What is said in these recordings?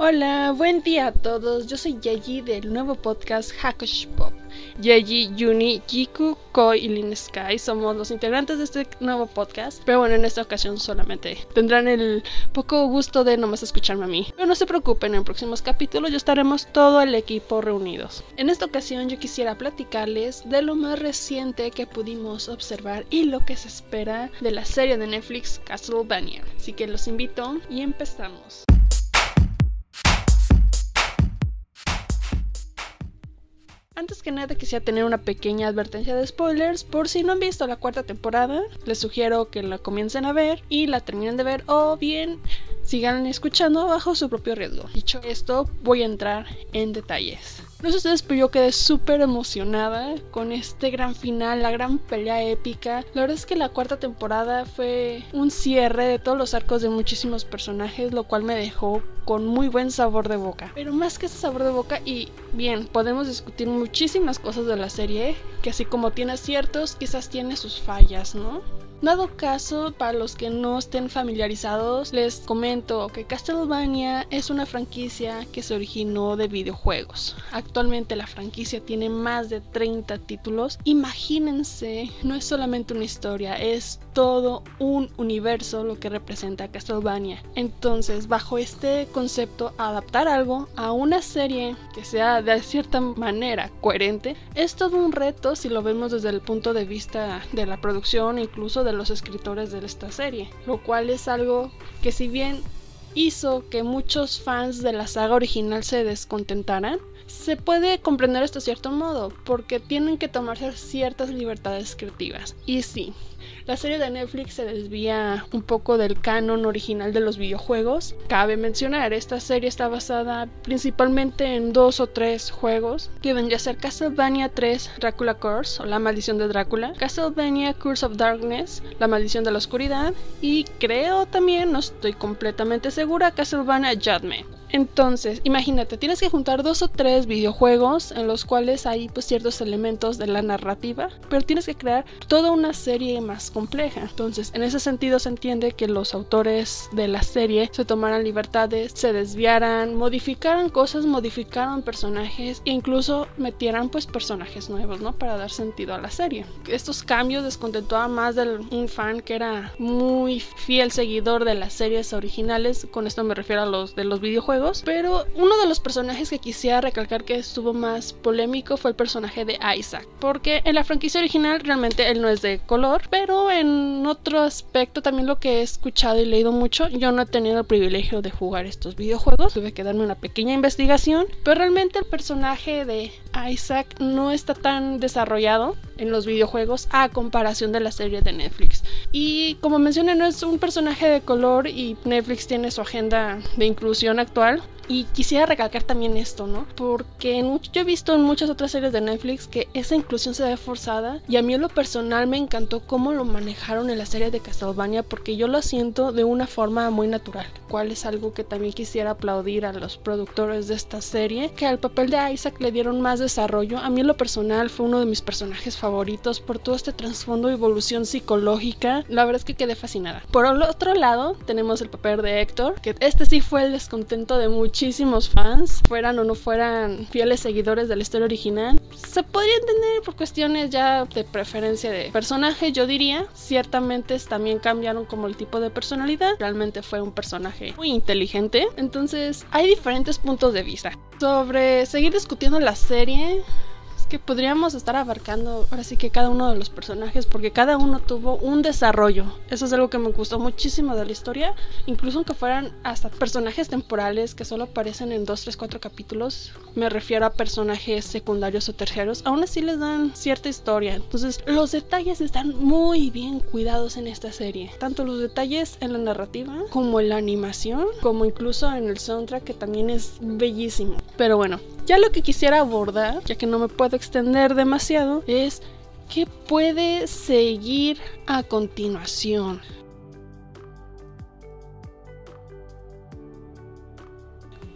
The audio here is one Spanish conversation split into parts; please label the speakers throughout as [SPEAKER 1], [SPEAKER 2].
[SPEAKER 1] Hola, buen día a todos. Yo soy Yeji del nuevo podcast Hakush Pop. Yeji, Yuni, Jiku, Koi y Lin Sky somos los integrantes de este nuevo podcast. Pero bueno, en esta ocasión solamente tendrán el poco gusto de nomás escucharme a mí. Pero no se preocupen, en próximos capítulos ya estaremos todo el equipo reunidos. En esta ocasión yo quisiera platicarles de lo más reciente que pudimos observar y lo que se espera de la serie de Netflix Castlevania. Así que los invito y empezamos. Antes que nada quisiera tener una pequeña advertencia de spoilers por si no han visto la cuarta temporada, les sugiero que la comiencen a ver y la terminen de ver o bien sigan escuchando bajo su propio riesgo. Dicho esto, voy a entrar en detalles. No sé ustedes, pero yo quedé súper emocionada con este gran final, la gran pelea épica. La verdad es que la cuarta temporada fue un cierre de todos los arcos de muchísimos personajes, lo cual me dejó con muy buen sabor de boca. Pero más que ese sabor de boca, y bien, podemos discutir muchísimas cosas de la serie, que así como tiene aciertos, quizás tiene sus fallas, ¿no? Dado caso, para los que no estén familiarizados, les comento que Castlevania es una franquicia que se originó de videojuegos. Actualmente la franquicia tiene más de 30 títulos. Imagínense, no es solamente una historia, es todo un universo lo que representa Castlevania. Entonces, bajo este concepto, adaptar algo a una serie que sea de cierta manera coherente es todo un reto si lo vemos desde el punto de vista de la producción, incluso de los escritores de esta serie, lo cual es algo que si bien hizo que muchos fans de la saga original se descontentaran, se puede comprender esto cierto modo, porque tienen que tomarse ciertas libertades creativas. Y sí, la serie de Netflix se desvía un poco del canon original de los videojuegos. Cabe mencionar, esta serie está basada principalmente en dos o tres juegos que vendría a ser Castlevania 3 Dracula Curse o La Maldición de Drácula, Castlevania Curse of Darkness, La Maldición de la Oscuridad y creo también, no estoy completamente segura, Castlevania Judgment. Entonces, imagínate, tienes que juntar dos o tres videojuegos en los cuales hay pues, ciertos elementos de la narrativa, pero tienes que crear toda una serie más compleja. Entonces, en ese sentido se entiende que los autores de la serie se tomaran libertades, se desviaran, modificaran cosas, modificaran personajes e incluso metieran pues personajes nuevos, ¿no? Para dar sentido a la serie. Estos cambios descontentó a más de un fan que era muy fiel seguidor de las series originales, con esto me refiero a los de los videojuegos pero uno de los personajes que quisiera recalcar que estuvo más polémico fue el personaje de Isaac, porque en la franquicia original realmente él no es de color, pero en otro aspecto también lo que he escuchado y leído mucho, yo no he tenido el privilegio de jugar estos videojuegos, tuve que darme una pequeña investigación, pero realmente el personaje de Isaac no está tan desarrollado en los videojuegos a comparación de la serie de Netflix. Y como mencioné, no es un personaje de color y Netflix tiene su agenda de inclusión actual. Y quisiera recalcar también esto, ¿no? Porque yo he visto en muchas otras series de Netflix que esa inclusión se ve forzada y a mí en lo personal me encantó cómo lo manejaron en la serie de Castlevania porque yo lo siento de una forma muy natural, cual es algo que también quisiera aplaudir a los productores de esta serie, que al papel de Isaac le dieron más desarrollo. A mí en lo personal fue uno de mis personajes favoritos por todo este trasfondo y evolución psicológica. La verdad es que quedé fascinada. Por el otro lado tenemos el papel de Héctor, que este sí fue el descontento de muchísimos fans, fueran o no fueran fieles seguidores de la historia original. Se podría entender por cuestiones ya de preferencia de personaje, yo diría. Ciertamente también cambiaron como el tipo de personalidad. Realmente fue un personaje muy inteligente. Entonces hay diferentes puntos de vista. Sobre seguir discutiendo la serie, que podríamos estar abarcando ahora sí que cada uno de los personajes porque cada uno tuvo un desarrollo. Eso es algo que me gustó muchísimo de la historia, incluso aunque fueran hasta personajes temporales que solo aparecen en 2, 3, 4 capítulos, me refiero a personajes secundarios o terceros, aún así les dan cierta historia. Entonces, los detalles están muy bien cuidados en esta serie, tanto los detalles en la narrativa como en la animación, como incluso en el soundtrack que también es bellísimo. Pero bueno, ya lo que quisiera abordar, ya que no me puedo extender demasiado, es qué puede seguir a continuación.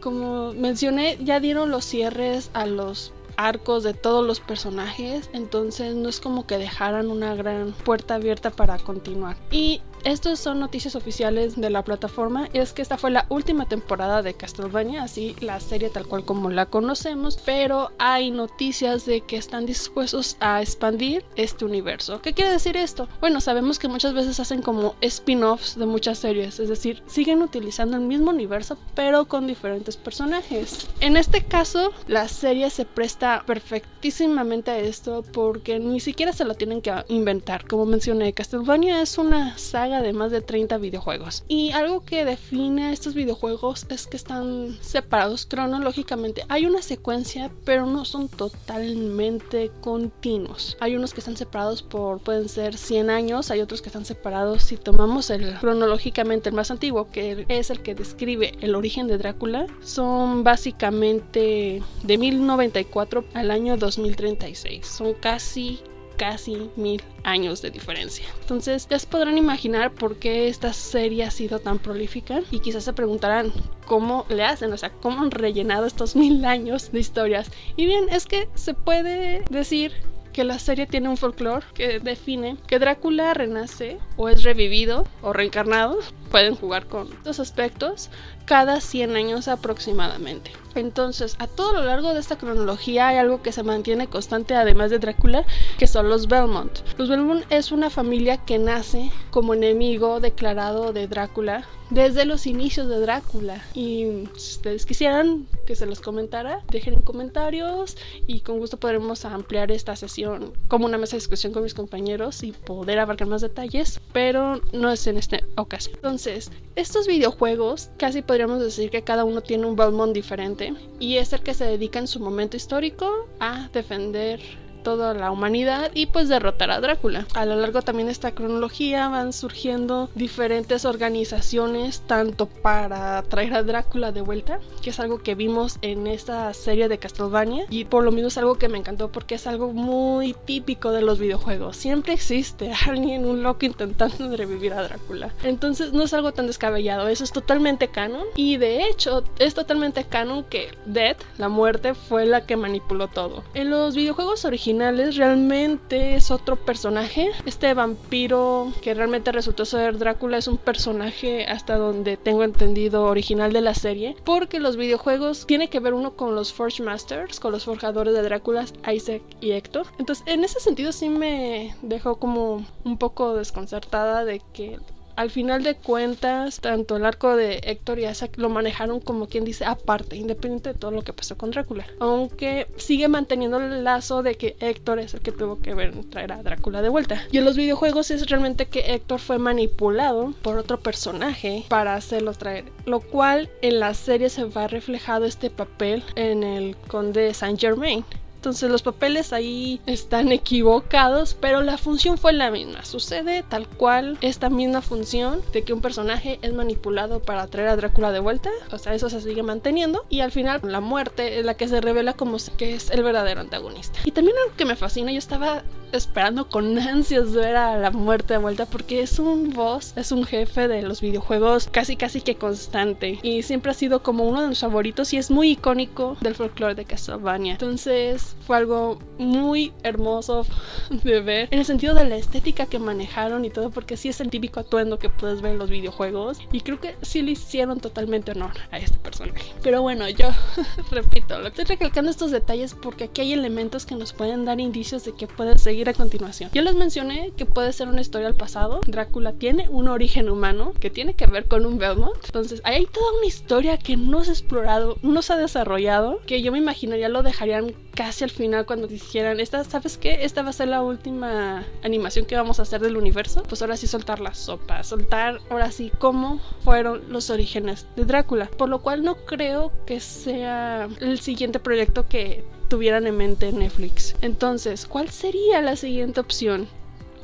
[SPEAKER 1] Como mencioné, ya dieron los cierres a los arcos de todos los personajes, entonces no es como que dejaran una gran puerta abierta para continuar. Y Estas son noticias oficiales de la plataforma. Es que esta fue la última temporada de Castlevania, así la serie tal cual como la conocemos, pero hay noticias de que están dispuestos a expandir este universo. ¿Qué quiere decir esto? Bueno, sabemos que muchas veces hacen como spin-offs de muchas series, es decir, siguen utilizando el mismo universo pero con diferentes personajes. En este caso, la serie se presta perfectísimamente a esto porque ni siquiera se lo tienen que inventar. Como mencioné, Castlevania es una saga de más de 30 videojuegos. Y algo que define a estos videojuegos es que están separados cronológicamente. Hay una secuencia, pero no son totalmente continuos. Hay unos que están separados por, pueden ser 100 años, hay otros que están separados si tomamos el cronológicamente el más antiguo, que es el que describe el origen de Drácula. Son básicamente de 1094 al año 2036. Son casi casi mil años de diferencia. Entonces ya se podrán imaginar por qué esta serie ha sido tan prolífica y quizás se preguntarán cómo le hacen, o sea, cómo han rellenado estos mil años de historias. Y bien, es que se puede decir que la serie tiene un folclore que define que Drácula renace o es revivido o reencarnado. Pueden jugar con estos aspectos cada 100 años aproximadamente. Entonces, a todo lo largo de esta cronología hay algo que se mantiene constante además de Drácula, que son los Belmont. Los Belmont es una familia que nace como enemigo declarado de Drácula desde los inicios de Drácula. Y si ustedes quisieran que se los comentara, dejen en comentarios y con gusto podremos ampliar esta sesión como una mesa de discusión con mis compañeros y poder abarcar más detalles, pero no es en esta ocasión. Entonces, estos videojuegos casi podríamos decir que cada uno tiene un Belmont diferente y es el que se dedica en su momento histórico a defender toda la humanidad y pues derrotar a Drácula. A lo largo también de esta cronología van surgiendo diferentes organizaciones tanto para traer a Drácula de vuelta, que es algo que vimos en esta serie de Castlevania y por lo mismo es algo que me encantó porque es algo muy típico de los videojuegos. Siempre existe alguien, un loco intentando revivir a Drácula. Entonces no es algo tan descabellado, eso es totalmente canon y de hecho es totalmente canon que Death, la muerte, fue la que manipuló todo. En los videojuegos originales realmente es otro personaje. Este vampiro que realmente resultó ser Drácula es un personaje hasta donde tengo entendido original de la serie. Porque los videojuegos tiene que ver uno con los Forge Masters, con los forjadores de Drácula, Isaac y Héctor. Entonces en ese sentido sí me dejó como un poco desconcertada de que al final de cuentas, tanto el arco de Héctor y Isaac lo manejaron como quien dice aparte, independiente de todo lo que pasó con Drácula. Aunque sigue manteniendo el lazo de que Héctor es el que tuvo que ver traer a Drácula de vuelta. Y en los videojuegos es realmente que Héctor fue manipulado por otro personaje para hacerlo traer. Lo cual en la serie se va reflejado este papel en el conde Saint Germain. Entonces los papeles ahí están equivocados, pero la función fue la misma. Sucede tal cual esta misma función de que un personaje es manipulado para traer a Drácula de vuelta. O sea, eso se sigue manteniendo. Y al final la muerte es la que se revela como que es el verdadero antagonista. Y también algo que me fascina, yo estaba esperando con ansias ver a la muerte de vuelta porque es un boss, es un jefe de los videojuegos casi casi que constante. Y siempre ha sido como uno de mis favoritos y es muy icónico del folclore de Castlevania. Entonces fue algo muy hermoso de ver en el sentido de la estética que manejaron y todo porque sí es el típico atuendo que puedes ver en los videojuegos y creo que sí le hicieron totalmente honor a este personaje pero bueno yo repito lo estoy recalcando estos detalles porque aquí hay elementos que nos pueden dar indicios de que puede seguir a continuación yo les mencioné que puede ser una historia al pasado Drácula tiene un origen humano que tiene que ver con un Belmont entonces hay toda una historia que no se ha explorado no se ha desarrollado que yo me imaginaría lo dejarían casi al final cuando dijeran, esta, ¿sabes qué? Esta va a ser la última animación que vamos a hacer del universo. Pues ahora sí soltar la sopa, soltar ahora sí cómo fueron los orígenes de Drácula. Por lo cual no creo que sea el siguiente proyecto que tuvieran en mente Netflix. Entonces, ¿cuál sería la siguiente opción?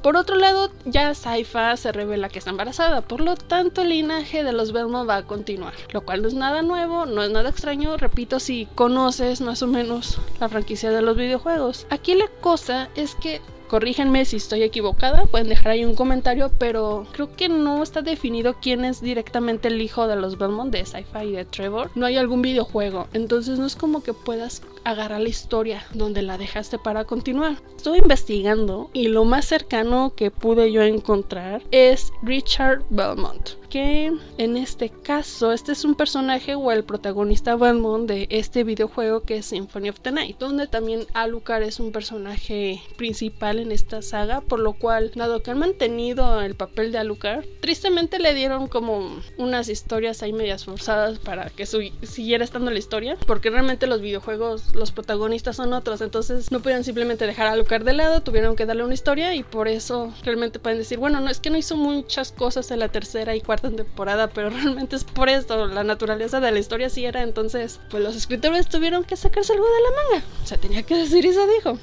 [SPEAKER 1] Por otro lado, ya Saifa se revela que está embarazada, por lo tanto el linaje de los Belmont va a continuar, lo cual no es nada nuevo, no es nada extraño, repito, si conoces más o menos la franquicia de los videojuegos. Aquí la cosa es que Corríjanme si estoy equivocada, pueden dejar ahí un comentario, pero creo que no está definido quién es directamente el hijo de los Belmont de Sci-Fi y de Trevor. No hay algún videojuego, entonces no es como que puedas agarrar la historia donde la dejaste para continuar. Estuve investigando y lo más cercano que pude yo encontrar es Richard Belmont que en este caso este es un personaje o el protagonista Belmont de este videojuego que es Symphony of the Night, donde también Alucard es un personaje principal en esta saga, por lo cual, dado que han mantenido el papel de Alucard, tristemente le dieron como unas historias ahí medias forzadas para que siguiera estando la historia, porque realmente los videojuegos, los protagonistas son otros, entonces no podían simplemente dejar a Alucard de lado, tuvieron que darle una historia y por eso realmente pueden decir, bueno, no es que no hizo muchas cosas en la tercera y cuarta temporada, pero realmente es por esto, la naturaleza de la historia sí era, entonces pues los escritores tuvieron que sacarse algo de la manga, o sea, tenía que decir y se dijo.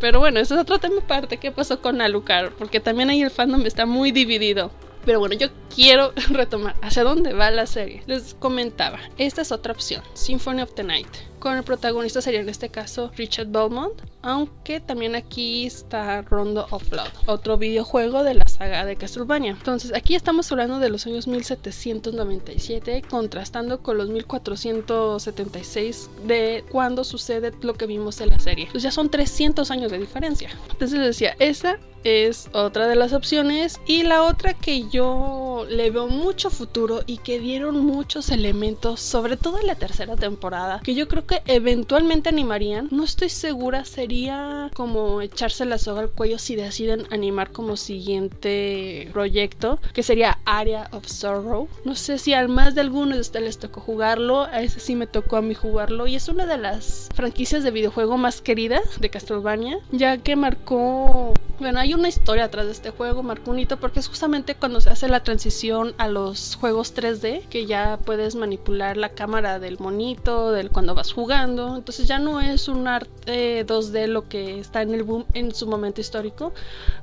[SPEAKER 1] Pero bueno, eso es otro tema aparte, ¿qué pasó con Alucard? Porque también ahí el fandom está muy dividido. Pero bueno, yo quiero retomar hacia dónde va la serie. Les comentaba, esta es otra opción, Symphony of the Night con el protagonista sería en este caso Richard Belmont, aunque también aquí está Rondo of Blood, otro videojuego de la saga de Castlevania. Entonces aquí estamos hablando de los años 1797, contrastando con los 1476 de cuando sucede lo que vimos en la serie. Pues ya son 300 años de diferencia. Entonces decía, esa es otra de las opciones y la otra que yo le veo mucho futuro y que dieron muchos elementos, sobre todo en la tercera temporada, que yo creo que eventualmente animarían. No estoy segura, sería como echarse la soga al cuello si deciden animar como siguiente proyecto, que sería Area of Sorrow. No sé si al más de alguno de ustedes les tocó jugarlo, a ese sí me tocó a mí jugarlo y es una de las franquicias de videojuego más queridas de Castlevania, ya que marcó, bueno, hay una historia atrás de este juego, marcó un hito porque es justamente cuando se hace la transición a los juegos 3D, que ya puedes manipular la cámara del monito, del cuando vas jugando entonces ya no es un arte 2D lo que está en el boom en su momento histórico.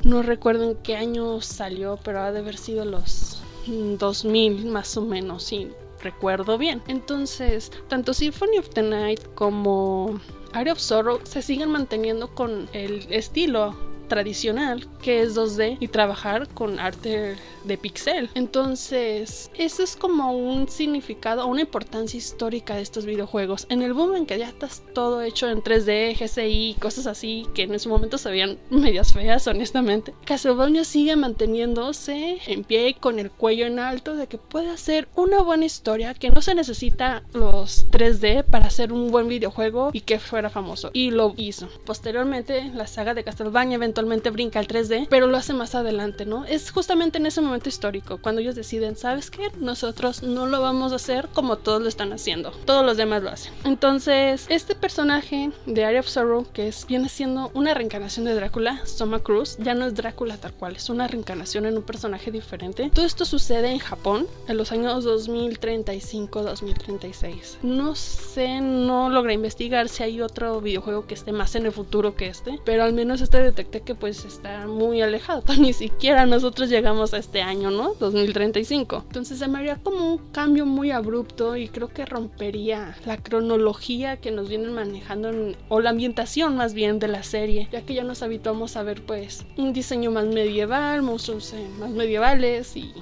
[SPEAKER 1] No recuerdo en qué año salió, pero ha de haber sido los 2000 más o menos, si recuerdo bien. Entonces, tanto Symphony of the Night como Area of Sorrow se siguen manteniendo con el estilo tradicional que es 2D y trabajar con arte de pixel. Entonces, eso es como un significado, una importancia histórica de estos videojuegos. En el boom en que ya estás todo hecho en 3D, GCI, cosas así que en ese momento se veían medias feas, honestamente. Castlevania sigue manteniéndose en pie con el cuello en alto de que puede hacer una buena historia, que no se necesita los 3D para hacer un buen videojuego y que fuera famoso. Y lo hizo. Posteriormente, la saga de Castlevania eventualmente brinca al 3D, pero lo hace más adelante, ¿no? Es justamente en ese momento histórico, cuando ellos deciden, ¿sabes qué? Nosotros no lo vamos a hacer como todos lo están haciendo, todos los demás lo hacen. Entonces, este personaje de Area of Sorrow, que es, viene siendo una reencarnación de Drácula, Soma Cruz, ya no es Drácula tal cual, es una reencarnación en un personaje diferente. Todo esto sucede en Japón, en los años 2035-2036. No sé, no logré investigar si hay otro videojuego que esté más en el futuro que este, pero al menos este detecté que pues está muy alejado, ni siquiera nosotros llegamos a este año, ¿no? 2035. Entonces se me haría como un cambio muy abrupto y creo que rompería la cronología que nos vienen manejando o la ambientación más bien de la serie, ya que ya nos habituamos a ver pues un diseño más medieval, monstruos eh, más medievales y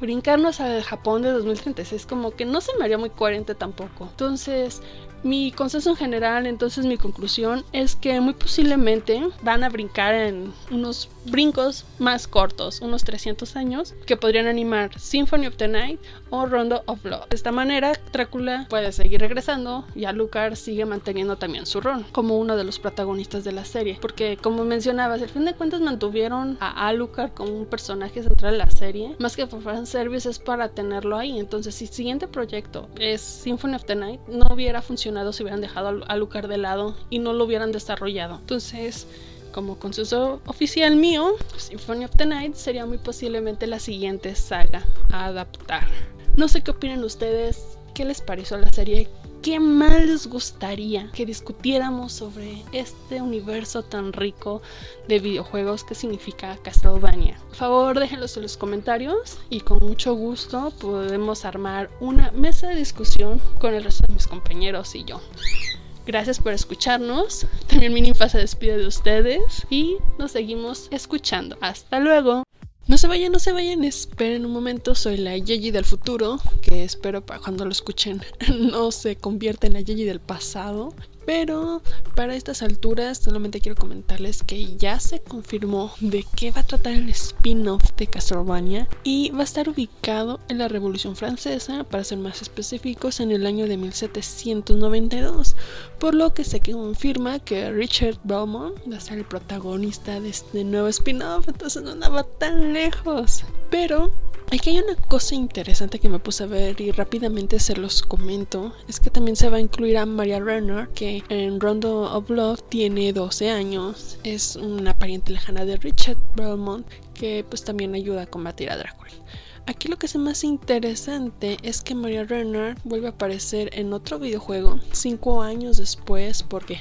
[SPEAKER 1] brincarnos al Japón de 2036 como que no se me haría muy coherente tampoco. Entonces, mi consenso en general, entonces mi conclusión es que muy posiblemente van a brincar en unos brincos más cortos, unos 300 años, que podrían animar Symphony of the Night o Rondo of Blood. De esta manera, Drácula puede seguir regresando y Alucard sigue manteniendo también su rol como uno de los protagonistas de la serie. Porque, como mencionabas, al fin de cuentas mantuvieron a Alucard como un personaje central de la serie, más que por fanservice es para tenerlo ahí. Entonces, si el siguiente proyecto es Symphony of the Night, no hubiera funcionado si hubieran dejado a Alucard de lado y no lo hubieran desarrollado. Entonces, como consenso oficial mío, Symphony of the Night sería muy posiblemente la siguiente saga a adaptar. No sé qué opinan ustedes, qué les pareció la serie, qué más les gustaría que discutiéramos sobre este universo tan rico de videojuegos que significa Castlevania. Por favor, déjenlos en los comentarios y con mucho gusto podemos armar una mesa de discusión con el resto de mis compañeros y yo. Gracias por escucharnos. También mi ninfa se despide de ustedes y nos seguimos escuchando. Hasta luego. No se vayan, no se vayan, esperen un momento, soy la Yeji del futuro, que espero para cuando lo escuchen no se convierta en la Yeji del pasado. Pero para estas alturas solamente quiero comentarles que ya se confirmó de qué va a tratar el spin-off de Castlevania y va a estar ubicado en la Revolución Francesa, para ser más específicos, en el año de 1792, por lo que se confirma que Richard Belmont va a ser el protagonista de este nuevo spin-off, entonces no andaba tan lejos. Pero Aquí hay una cosa interesante que me puse a ver y rápidamente se los comento. Es que también se va a incluir a Maria Renner, que en Rondo of Love tiene 12 años. Es una pariente lejana de Richard Belmont, que pues también ayuda a combatir a Drácula. Aquí lo que es más interesante es que Maria Renner vuelve a aparecer en otro videojuego cinco años después porque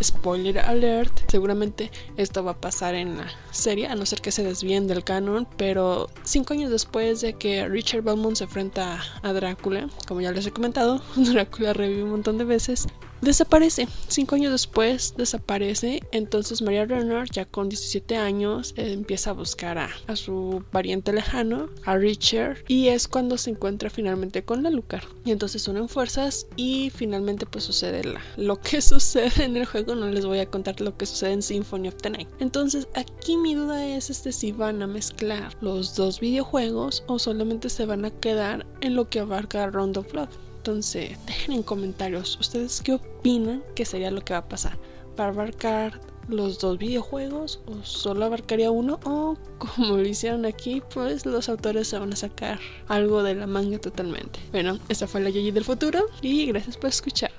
[SPEAKER 1] spoiler alert seguramente esto va a pasar en la serie a no ser que se desvíen del canon pero cinco años después de que Richard Belmont se enfrenta a Drácula como ya les he comentado Drácula revive un montón de veces desaparece. Cinco años después desaparece. Entonces María Renner, ya con 17 años, empieza a buscar a, su pariente lejano, a Richard, y es cuando se encuentra finalmente con la Lucar. Y entonces unen fuerzas y finalmente pues sucede la, lo que sucede en el juego. No les voy a contar lo que sucede en Symphony of the Night. Entonces aquí mi duda es este si van a mezclar los dos videojuegos o solamente se van a quedar en lo que abarca Round of Blood. Entonces, dejen en comentarios ustedes qué opinan que sería lo que va a pasar. ¿Para abarcar los dos videojuegos o solo abarcaría uno? O como lo hicieron aquí, pues los autores se van a sacar algo de la manga totalmente. Bueno, esta fue la Yoyi del futuro y gracias por escuchar.